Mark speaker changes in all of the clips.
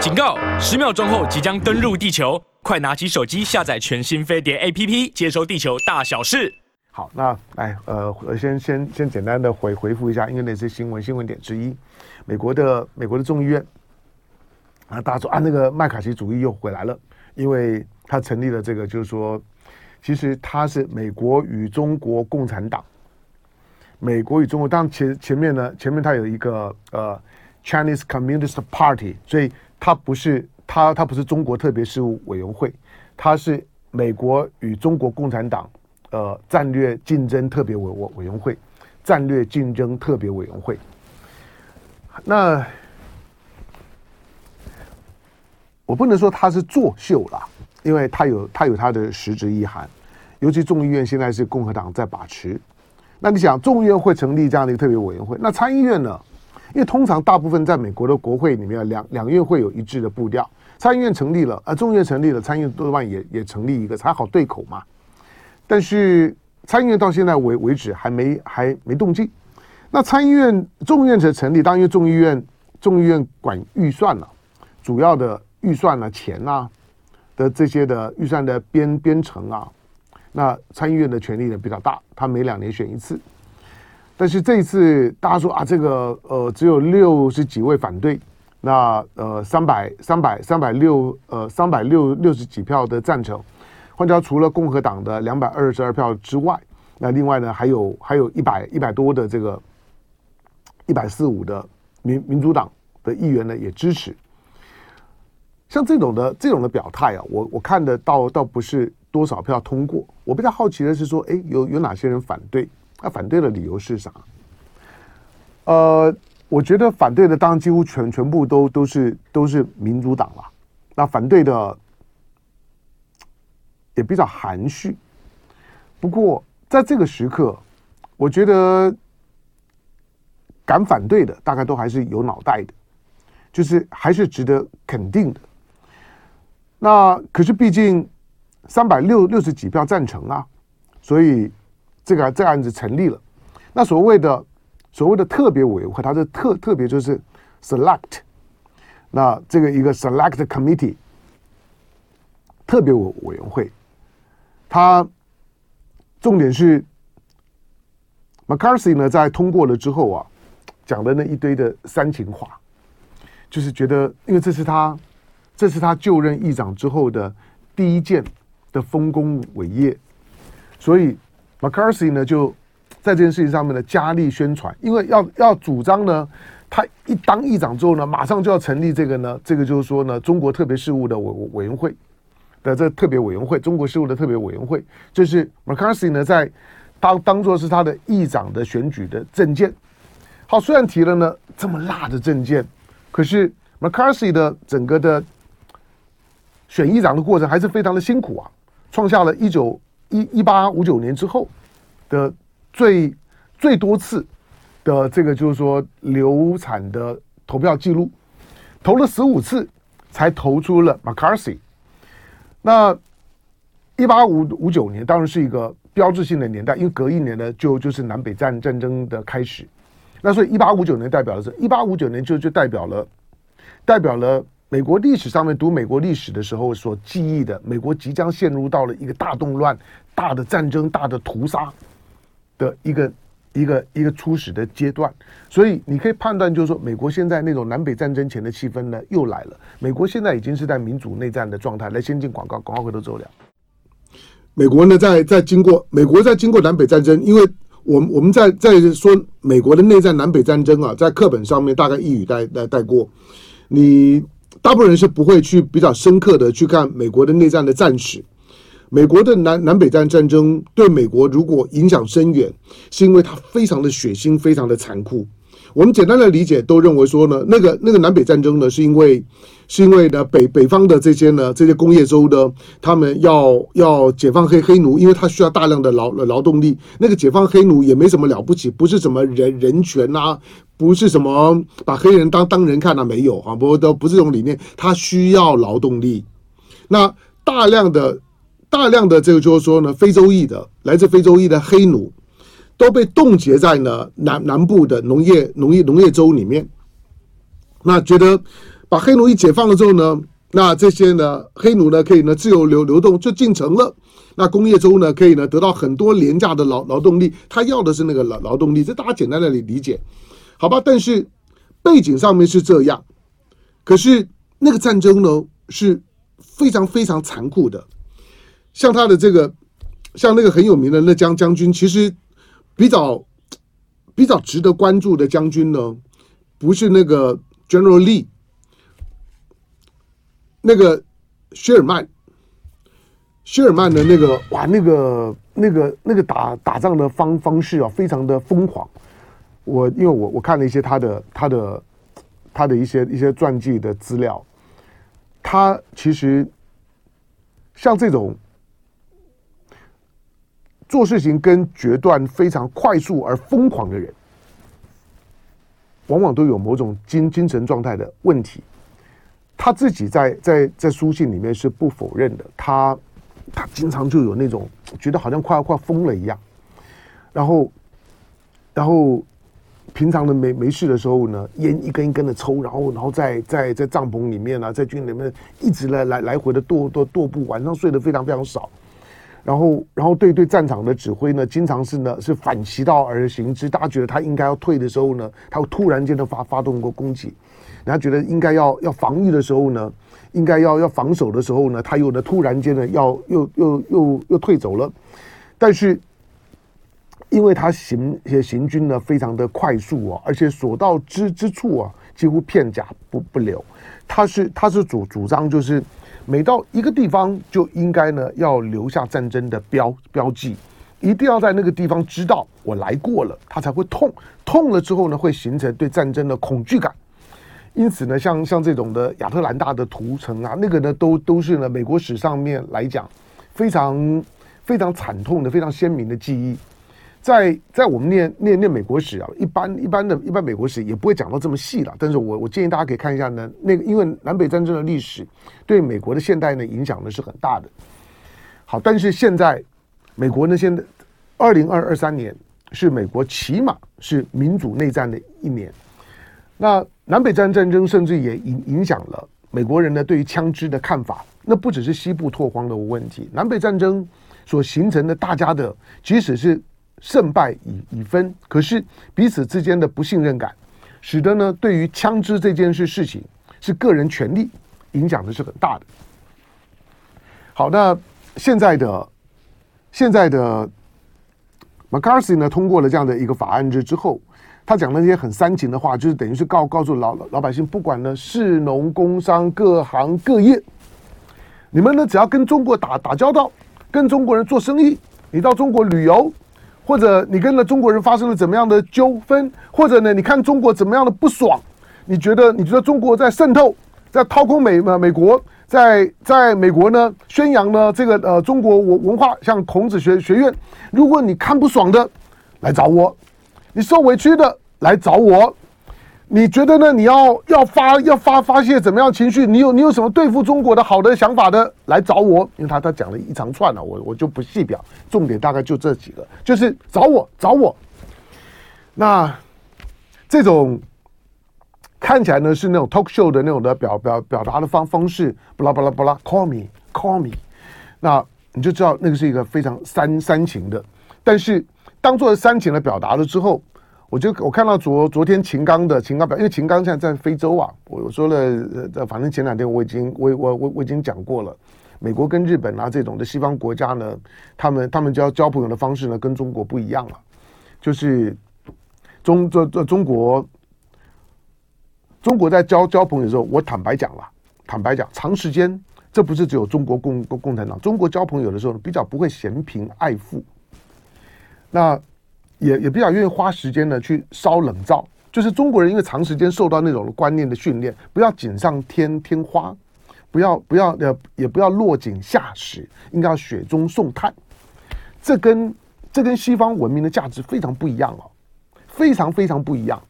Speaker 1: 警告！十秒钟后即将登陆地球，快拿起手机下载全新飞碟 APP，接收地球大小事。
Speaker 2: 好，那来呃，先先先简单的回回复一下，因为那些新闻新闻点之一，美国的美国的众议院啊，大家说啊，那个麦卡锡主义又回来了，因为他成立了这个，就是说，其实他是美国与中国共产党。美国与中国，当然前前面呢，前面他有一个呃 Chinese Communist Party，所以它不是它它不是中国特别事务委员会，它是美国与中国共产党呃战略竞争特别委委委员会，战略竞争特别委员会。那我不能说它是作秀啦，因为它有它有它的实质意涵，尤其众议院现在是共和党在把持。那你想，众议院会成立这样的一个特别委员会，那参议院呢？因为通常大部分在美国的国会里面，两两院会有一致的步调。参议院成立了，啊，众议院成立了，参议院多半也也成立一个，才好对口嘛。但是参议院到现在为为止还没还没动静。那参议院、众议院才成立，当然众议院众议院管预算了，主要的预算啊，钱啊的这些的预算的编编程啊。那参议院的权力呢比较大，他每两年选一次，但是这一次大家说啊，这个呃只有六十几位反对，那呃三百三百三百六呃三百六六十几票的赞成，换掉除了共和党的两百二十二票之外，那另外呢还有还有一百一百多的这个一百四五的民民主党的议员呢也支持，像这种的这种的表态啊，我我看的倒倒不是。多少票通过？我比较好奇的是说，哎，有有哪些人反对？那、反对的理由是啥？呃，我觉得反对的当然几乎全全部都都是都是民主党了。那反对的也比较含蓄。不过在这个时刻，我觉得敢反对的大概都还是有脑袋的，就是还是值得肯定的。那可是毕竟。三百六六十几票赞成啊，所以这个这个案子成立了。那所谓的所谓的特别委员会，它是特特别就是 select，那这个一个 select committee 特别委委员会，它重点是 McCarthy 呢在通过了之后啊，讲的那一堆的煽情话，就是觉得因为这是他这是他就任议长之后的第一件。的丰功伟业，所以 McCarthy 呢就在这件事情上面呢加力宣传，因为要要主张呢，他一当议长之后呢，马上就要成立这个呢，这个就是说呢，中国特别事务的委委员会的这特别委员会，中国事务的特别委员会，就是 McCarthy 呢在当当做是他的议长的选举的证件。好，虽然提了呢这么辣的证件，可是 McCarthy 的整个的选议长的过程还是非常的辛苦啊。创下了一九一一八五九年之后的最最多次的这个就是说流产的投票记录，投了十五次才投出了 McCarthy。那一八五五九年当然是一个标志性的年代，因为隔一年呢就就是南北战战争的开始。那所以一八五九年代表的是，一八五九年就就代表了代表了。美国历史上面读美国历史的时候所记忆的，美国即将陷入到了一个大动乱、大的战争、大的屠杀的一个一个一个初始的阶段，所以你可以判断，就是说，美国现在那种南北战争前的气氛呢又来了。美国现在已经是在民主内战的状态。来，先进广告，广告回头走了。美国呢，在在经过美国在经过南北战争，因为我们我们在在说美国的内战南北战争啊，在课本上面大概一语带带带过，你。大部分人是不会去比较深刻的去看美国的内战的战史。美国的南南北战战争对美国如果影响深远，是因为它非常的血腥，非常的残酷。我们简单的理解都认为说呢，那个那个南北战争呢，是因为是因为呢北北方的这些呢这些工业州呢，他们要要解放黑黑奴，因为他需要大量的劳劳动力。那个解放黑奴也没什么了不起，不是什么人人权啊，不是什么把黑人当当人看啊，没有啊，不都不是这种理念。他需要劳动力，那大量的大量的这个就是说呢，非洲裔的来自非洲裔的黑奴。都被冻结在呢南南部的农业农业农业州里面，那觉得把黑奴一解放了之后呢，那这些呢黑奴呢可以呢自由流流动就进城了。那工业州呢可以呢得到很多廉价的劳劳动力，他要的是那个劳劳动力，这大家简单的理理解，好吧？但是背景上面是这样，可是那个战争呢是非常非常残酷的。像他的这个，像那个很有名的那将将军，其实比较比较值得关注的将军呢，不是那个 General Lee，那个谢尔曼，谢尔曼的那个哇，那个那个那个打打仗的方方式啊，非常的疯狂。我因为我我看了一些他的他的他的一些一些传记的资料，他其实像这种。做事情跟决断非常快速而疯狂的人，往往都有某种精精神状态的问题。他自己在在在书信里面是不否认的，他他经常就有那种觉得好像快要快疯了一样。然后，然后平常的没没事的时候呢，烟一根一根的抽，然后然后在在在帐篷里面啊，在军里面一直来来来回的踱踱踱步，晚上睡得非常非常少。然后，然后对对战场的指挥呢，经常是呢是反其道而行之。大家觉得他应该要退的时候呢，他会突然间的发发动过攻击；人家觉得应该要要防御的时候呢，应该要要防守的时候呢，他又呢突然间的要又又又又退走了。但是，因为他行行军呢非常的快速啊，而且所到之之处啊，几乎片甲不不留。他是他是主主张就是。每到一个地方，就应该呢要留下战争的标标记，一定要在那个地方知道我来过了，他才会痛。痛了之后呢，会形成对战争的恐惧感。因此呢，像像这种的亚特兰大的屠城啊，那个呢都都是呢美国史上面来讲非常非常惨痛的、非常鲜明的记忆。在在我们念念念美国史啊，一般一般的一般美国史也不会讲到这么细了。但是我我建议大家可以看一下呢，那个因为南北战争的历史对美国的现代呢影响呢是很大的。好，但是现在美国呢，现在二零二二三年是美国起码是民主内战的一年。那南北战战争甚至也影影响了美国人呢对于枪支的看法。那不只是西部拓荒的问题，南北战争所形成的大家的，即使是。胜败已已分，可是彼此之间的不信任感，使得呢对于枪支这件事事情是个人权利影响的是很大的。好，那现在的现在的 McCarthy 呢通过了这样的一个法案之之后，他讲了那些很煽情的话，就是等于是告告诉老老百姓，不管呢市农工商各行各业，你们呢只要跟中国打打交道，跟中国人做生意，你到中国旅游。或者你跟了中国人发生了怎么样的纠纷，或者呢，你看中国怎么样的不爽，你觉得你觉得中国在渗透，在掏空美呃美国，在在美国呢宣扬呢这个呃中国文文化，像孔子学学院，如果你看不爽的，来找我，你受委屈的来找我。你觉得呢？你要要发要发发泄怎么样情绪？你有你有什么对付中国的好的想法的？来找我，因为他他讲了一长串了，我我就不细表，重点大概就这几个，就是找我找我。那这种看起来呢是那种 talk show 的那种的表表表达的方方式，巴拉巴拉巴拉，call me call me，那你就知道那个是一个非常煽煽情的。但是当做煽情的表达了之后。我就我看到昨昨天秦刚的秦刚表，因为秦刚现在在非洲啊，我说了，呃，反正前两天我已经我我我我已经讲过了，美国跟日本啊这种的西方国家呢，他们他们交交朋友的方式呢跟中国不一样了，就是中这这中国中国在交交朋友的时候，我坦白讲了，坦白讲，长时间这不是只有中国共共共产党，中国交朋友的时候比较不会嫌贫爱富，那。也也比较愿意花时间呢去烧冷灶，就是中国人因为长时间受到那种观念的训练，不要锦上添添花，不要不要呃也不要落井下石，应该要雪中送炭。这跟这跟西方文明的价值非常不一样哦，非常非常不一样。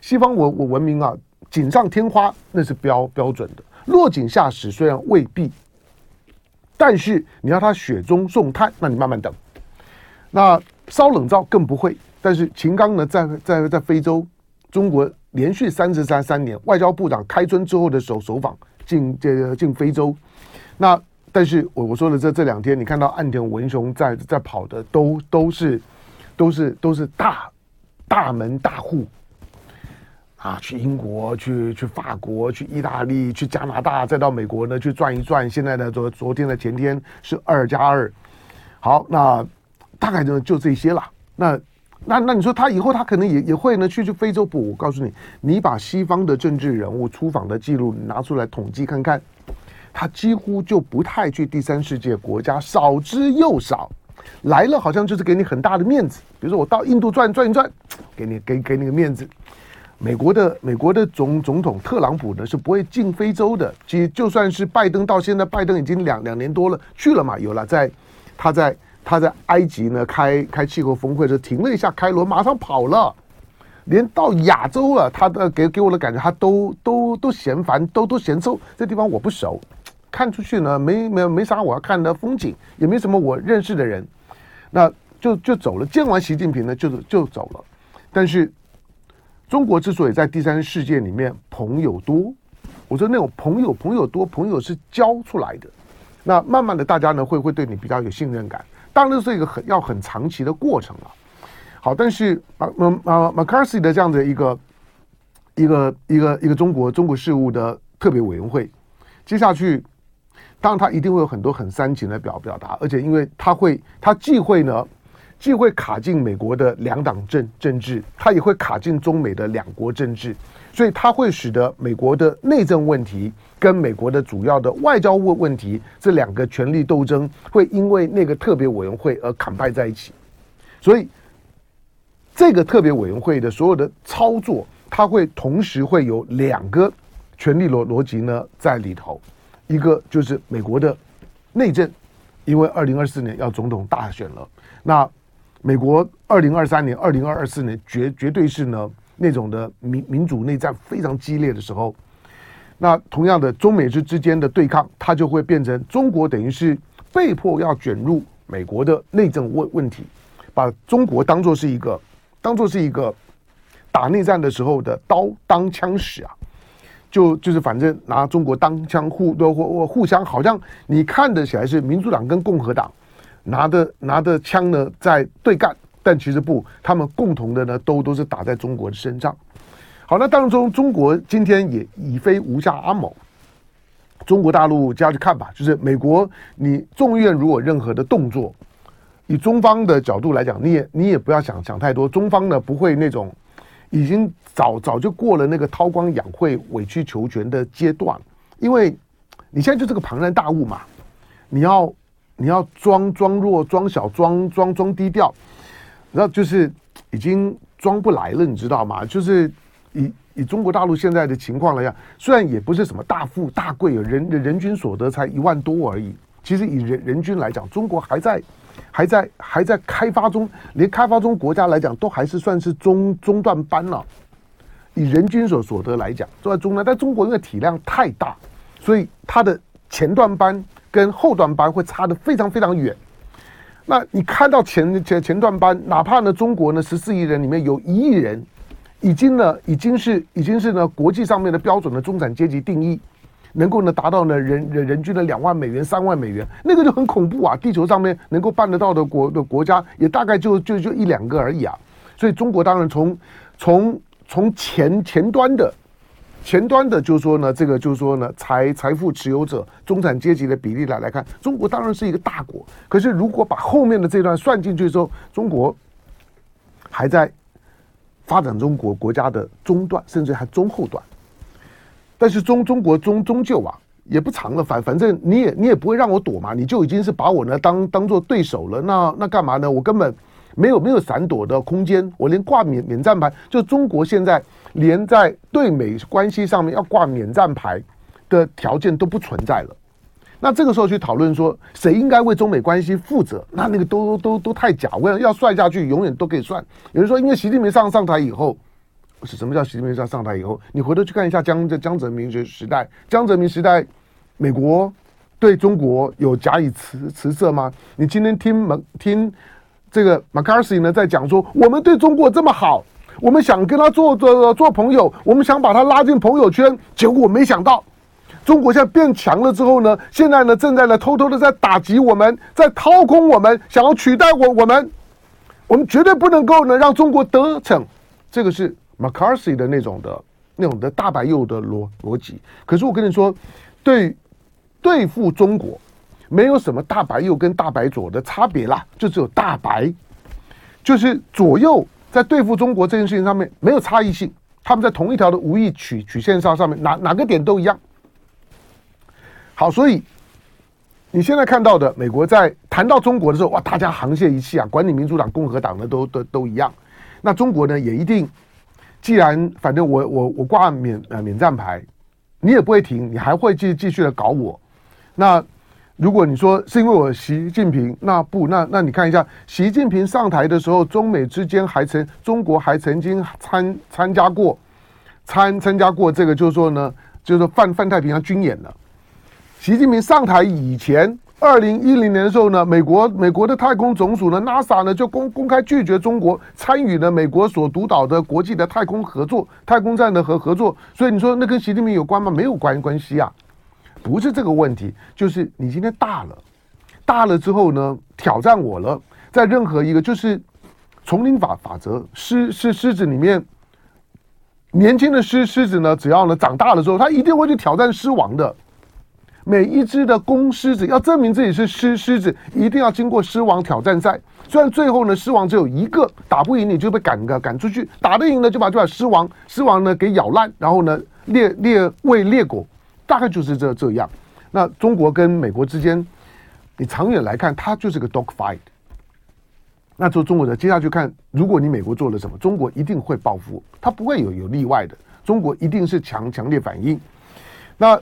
Speaker 2: 西方文我文明啊，锦上添花那是标标准的，落井下石虽然未必，但是你要他雪中送炭，那你慢慢等。那烧冷灶更不会，但是秦刚呢，在在在非洲，中国连续三十三三年，外交部长开春之后的首首访进这个进非洲。那但是我我说的这这两天，你看到岸田文雄在在跑的都都是都是都是大大门大户。啊，去英国，去去法国，去意大利，去加拿大，再到美国呢，去转一转。现在呢，昨昨天的前天是二加二，好，那大概就就这些了。那那那你说他以后他可能也也会呢去去非洲不？我告诉你，你把西方的政治人物出访的记录拿出来统计看看，他几乎就不太去第三世界国家，少之又少。来了好像就是给你很大的面子，比如说我到印度转转一转，给你给给你个面子。美国的美国的总总统特朗普呢是不会进非洲的。其实就算是拜登到现在，拜登已经两两年多了去了嘛，有了在他在他在埃及呢开开气候峰会的时候停了一下开罗，马上跑了。连到亚洲了，他的给给我的感觉他都都都嫌烦，都都嫌臭。这地方我不熟，看出去呢没没没啥我要看的风景，也没什么我认识的人，那就就走了。见完习近平呢就就走了，但是。中国之所以在第三世界里面朋友多，我说那种朋友朋友多，朋友是交出来的。那慢慢的，大家呢会会对你比较有信任感。当然是一个很要很长期的过程了。好，但是马马马马卡西的这样的一个一个一个一个中国中国事务的特别委员会，接下去，当然他一定会有很多很煽情的表表达，而且因为他会他既会呢。既会卡进美国的两党政政治，它也会卡进中美的两国政治，所以它会使得美国的内政问题跟美国的主要的外交问问题这两个权力斗争会因为那个特别委员会而砍败在一起。所以，这个特别委员会的所有的操作，它会同时会有两个权力逻逻辑呢在里头，一个就是美国的内政，因为二零二四年要总统大选了，那。美国二零二三年、二零二四年绝绝对是呢那种的民民主内战非常激烈的时候，那同样的中美之之间的对抗，它就会变成中国等于是被迫要卷入美国的内政问问题，把中国当做是一个当做是一个打内战的时候的刀当枪使啊，就就是反正拿中国当枪互都互互相好像你看得起来是民主党跟共和党。拿的拿的枪呢，在对干，但其实不，他们共同的呢，都都是打在中国的身上。好，那当中中国今天也已非无下阿某，中国大陆家去看吧，就是美国，你众议院如果任何的动作，以中方的角度来讲，你也你也不要想想太多，中方呢不会那种已经早早就过了那个韬光养晦、委曲求全的阶段，因为你现在就是个庞然大物嘛，你要。你要装装弱、装小、装装装低调，然后就是已经装不来了，你知道吗？就是以以中国大陆现在的情况来讲，虽然也不是什么大富大贵，人人均所得才一万多而已。其实以人人均来讲，中国还在还在还在开发中，连开发中国家来讲，都还是算是中中段班了。以人均所所得来讲，都在中段，但中国因为体量太大，所以它的前段班。跟后段班会差得非常非常远。那你看到前前前段班，哪怕呢中国呢十四亿人里面有一亿人，已经呢已经是已经是呢国际上面的标准的中产阶级定义，能够呢达到呢人人人均的两万美元三万美元，那个就很恐怖啊！地球上面能够办得到的国的国家也大概就就就一两个而已啊。所以中国当然从从从前前端的。前端的，就是说呢，这个就是说呢，财财富持有者、中产阶级的比例来来看，中国当然是一个大国。可是如果把后面的这段算进去之后，中国还在发展中国国家的中段，甚至还中后段。但是中中国终终究啊，也不长了，反反正你也你也不会让我躲嘛，你就已经是把我呢当当做对手了，那那干嘛呢？我根本没有没有闪躲的空间，我连挂免免战牌，就中国现在。连在对美关系上面要挂免战牌的条件都不存在了，那这个时候去讨论说谁应该为中美关系负责，那那个都都都太假。我想要算下去，永远都可以算。有人说，因为习近平上上台以后，是什么叫习近平上上台以后？你回头去看一下江江泽民时时代，江泽民时代，美国对中国有假以辞辞色吗？你今天听门听这个麦卡锡呢在讲说，我们对中国这么好。我们想跟他做做做朋友，我们想把他拉进朋友圈，结果没想到，中国现在变强了之后呢，现在呢正在呢偷偷的在打击我们，在掏空我们，想要取代我我们，我们绝对不能够呢让中国得逞，这个是 McCarthy 的那种的那种的大白右的逻逻辑。可是我跟你说，对对付中国，没有什么大白右跟大白左的差别啦，就只有大白，就是左右。在对付中国这件事情上面没有差异性，他们在同一条的无意曲曲线上上面哪哪个点都一样。好，所以你现在看到的美国在谈到中国的时候，哇，大家沆瀣一气啊，管你民主党、共和党的都都都一样。那中国呢，也一定，既然反正我我我挂免呃免战牌，你也不会停，你还会继继续的搞我，那。如果你说是因为我习近平，那不，那那你看一下，习近平上台的时候，中美之间还曾中国还曾经参参加过参参加过这个，就是说呢，就是说泛泛太平洋军演了。习近平上台以前，二零一零年的时候呢，美国美国的太空总署呢，NASA 呢就公公开拒绝中国参与了美国所主导的国际的太空合作、太空站的合合作。所以你说那跟习近平有关吗？没有关关系啊。不是这个问题，就是你今天大了，大了之后呢，挑战我了，在任何一个就是丛林法法则，狮狮狮子里面，年轻的狮狮子呢，只要呢长大了之后，它一定会去挑战狮王的。每一只的公狮子要证明自己是狮狮子，一定要经过狮王挑战赛。虽然最后呢，狮王只有一个，打不赢你就被赶个赶出去，打得赢呢就把就把狮王狮王呢给咬烂，然后呢猎猎喂猎狗。大概就是这这样，那中国跟美国之间，你长远来看，它就是个 dog fight。那做中国的，接下去看，如果你美国做了什么，中国一定会报复，它不会有有例外的，中国一定是强强烈反应。那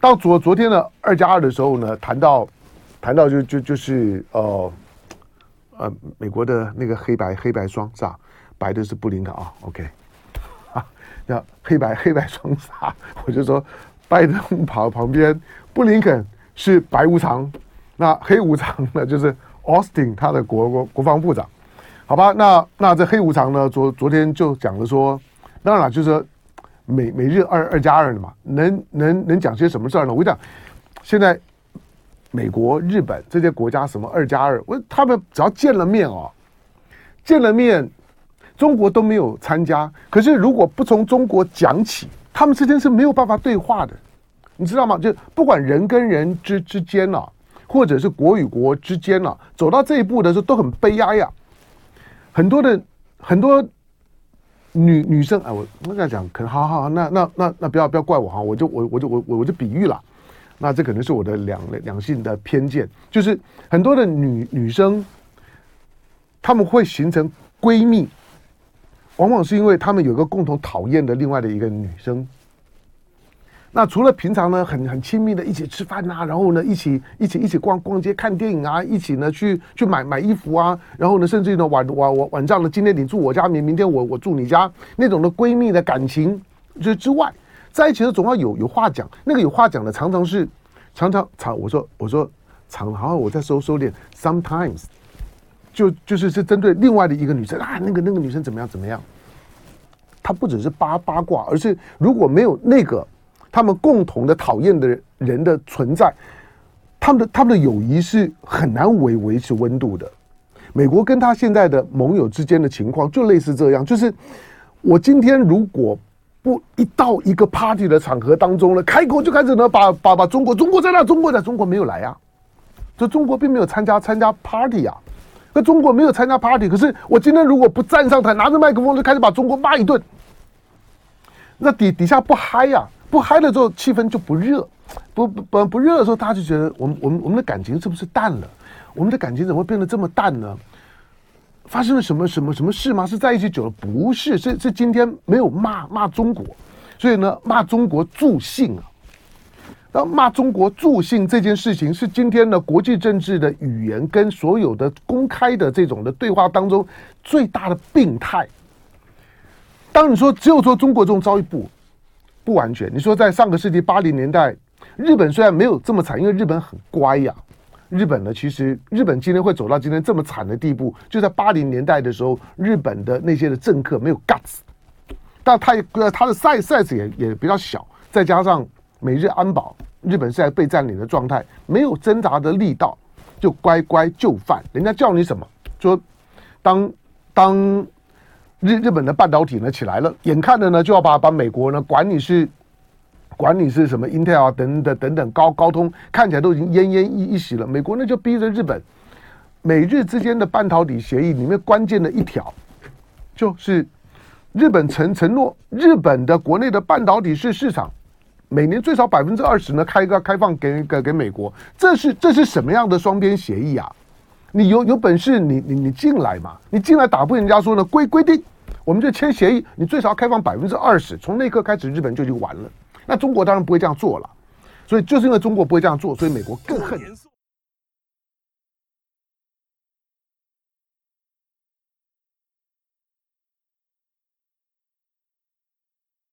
Speaker 2: 到昨昨天的二加二的时候呢，谈到谈到就就就是呃呃美国的那个黑白黑白双煞，白的是布林肯啊，OK，啊，叫黑白黑白双煞，我就说。拜登 跑旁边，布林肯是白无常，那黑无常呢？就是 Austin 他的国国国防部长，好吧？那那这黑无常呢？昨昨天就讲了说，当然了，就是说美美日二二加二的嘛，能能能讲些什么事儿呢？我讲，现在美国、日本这些国家什么二加二，我他们只要见了面哦，见了面，中国都没有参加，可是如果不从中国讲起。他们之间是没有办法对话的，你知道吗？就不管人跟人之之间呐、啊，或者是国与国之间呐、啊，走到这一步的时候都很悲哀呀。很多的很多女女生，哎，我我跟他讲，可能好好好，那那那那不要不要怪我哈，我就我我就我我我就比喻了，那这可能是我的两两性的偏见，就是很多的女女生，她们会形成闺蜜。往往是因为他们有个共同讨厌的另外的一个女生。那除了平常呢，很很亲密的一起吃饭呐，然后呢，一起一起一起逛逛街、看电影啊，一起呢去去买买衣服啊，然后呢，甚至于呢晚晚晚晚上呢，今天你住我家，明明天我我住你家，那种的闺蜜的感情就之外，在一起的总要有有话讲。那个有话讲的，常常是常常常我说我说常，然后我再收收敛，sometimes。就就是是针对另外的一个女生啊，那个那个女生怎么样怎么样？她不只是八八卦，而是如果没有那个他们共同的讨厌的人的存在，他们的他们的友谊是很难维维持温度的。美国跟他现在的盟友之间的情况就类似这样，就是我今天如果不一到一个 party 的场合当中了，开口就开始呢把把把中国中国在哪？中国在中国没有来呀，这中国并没有参加参加 party 呀。那中国没有参加 party，可是我今天如果不站上台，拿着麦克风就开始把中国骂一顿，那底底下不嗨呀、不嗨了之后气氛就不热，不不不不热的时候，大家就觉得我们我们我们的感情是不是淡了？我们的感情怎么会变得这么淡呢？发生了什么什么什么事吗？是在一起久了？不是，是是今天没有骂骂中国，所以呢骂中国助兴啊。那骂中国助兴这件事情，是今天的国际政治的语言跟所有的公开的这种的对话当中最大的病态。当你说只有说中国这种遭遇不不完全，你说在上个世纪八零年代，日本虽然没有这么惨，因为日本很乖呀，日本呢，其实日本今天会走到今天这么惨的地步，就在八零年代的时候，日本的那些的政客没有 guts，但他呃他的 size size 也也比较小，再加上美日安保，日本是在被占领的状态，没有挣扎的力道，就乖乖就范。人家叫你什么，说当当日日本的半导体呢起来了，眼看着呢就要把把美国呢管你是。管你是什么 Intel 啊，等等等等，高高通看起来都已经奄奄一一息了。美国呢就逼着日本，美日之间的半导体协议里面关键的一条，就是日本承承诺，日本的国内的半导体市市场每年最少百分之二十呢开一个开放给给给美国。这是这是什么样的双边协议啊？你有有本事你你你进来嘛？你进来打不赢人家说呢规规定，我们就签协议，你最少要开放百分之二十。从那一刻开始，日本就已经完了。那中国当然不会这样做了，所以就是因为中国不会这样做，所以美国更恨。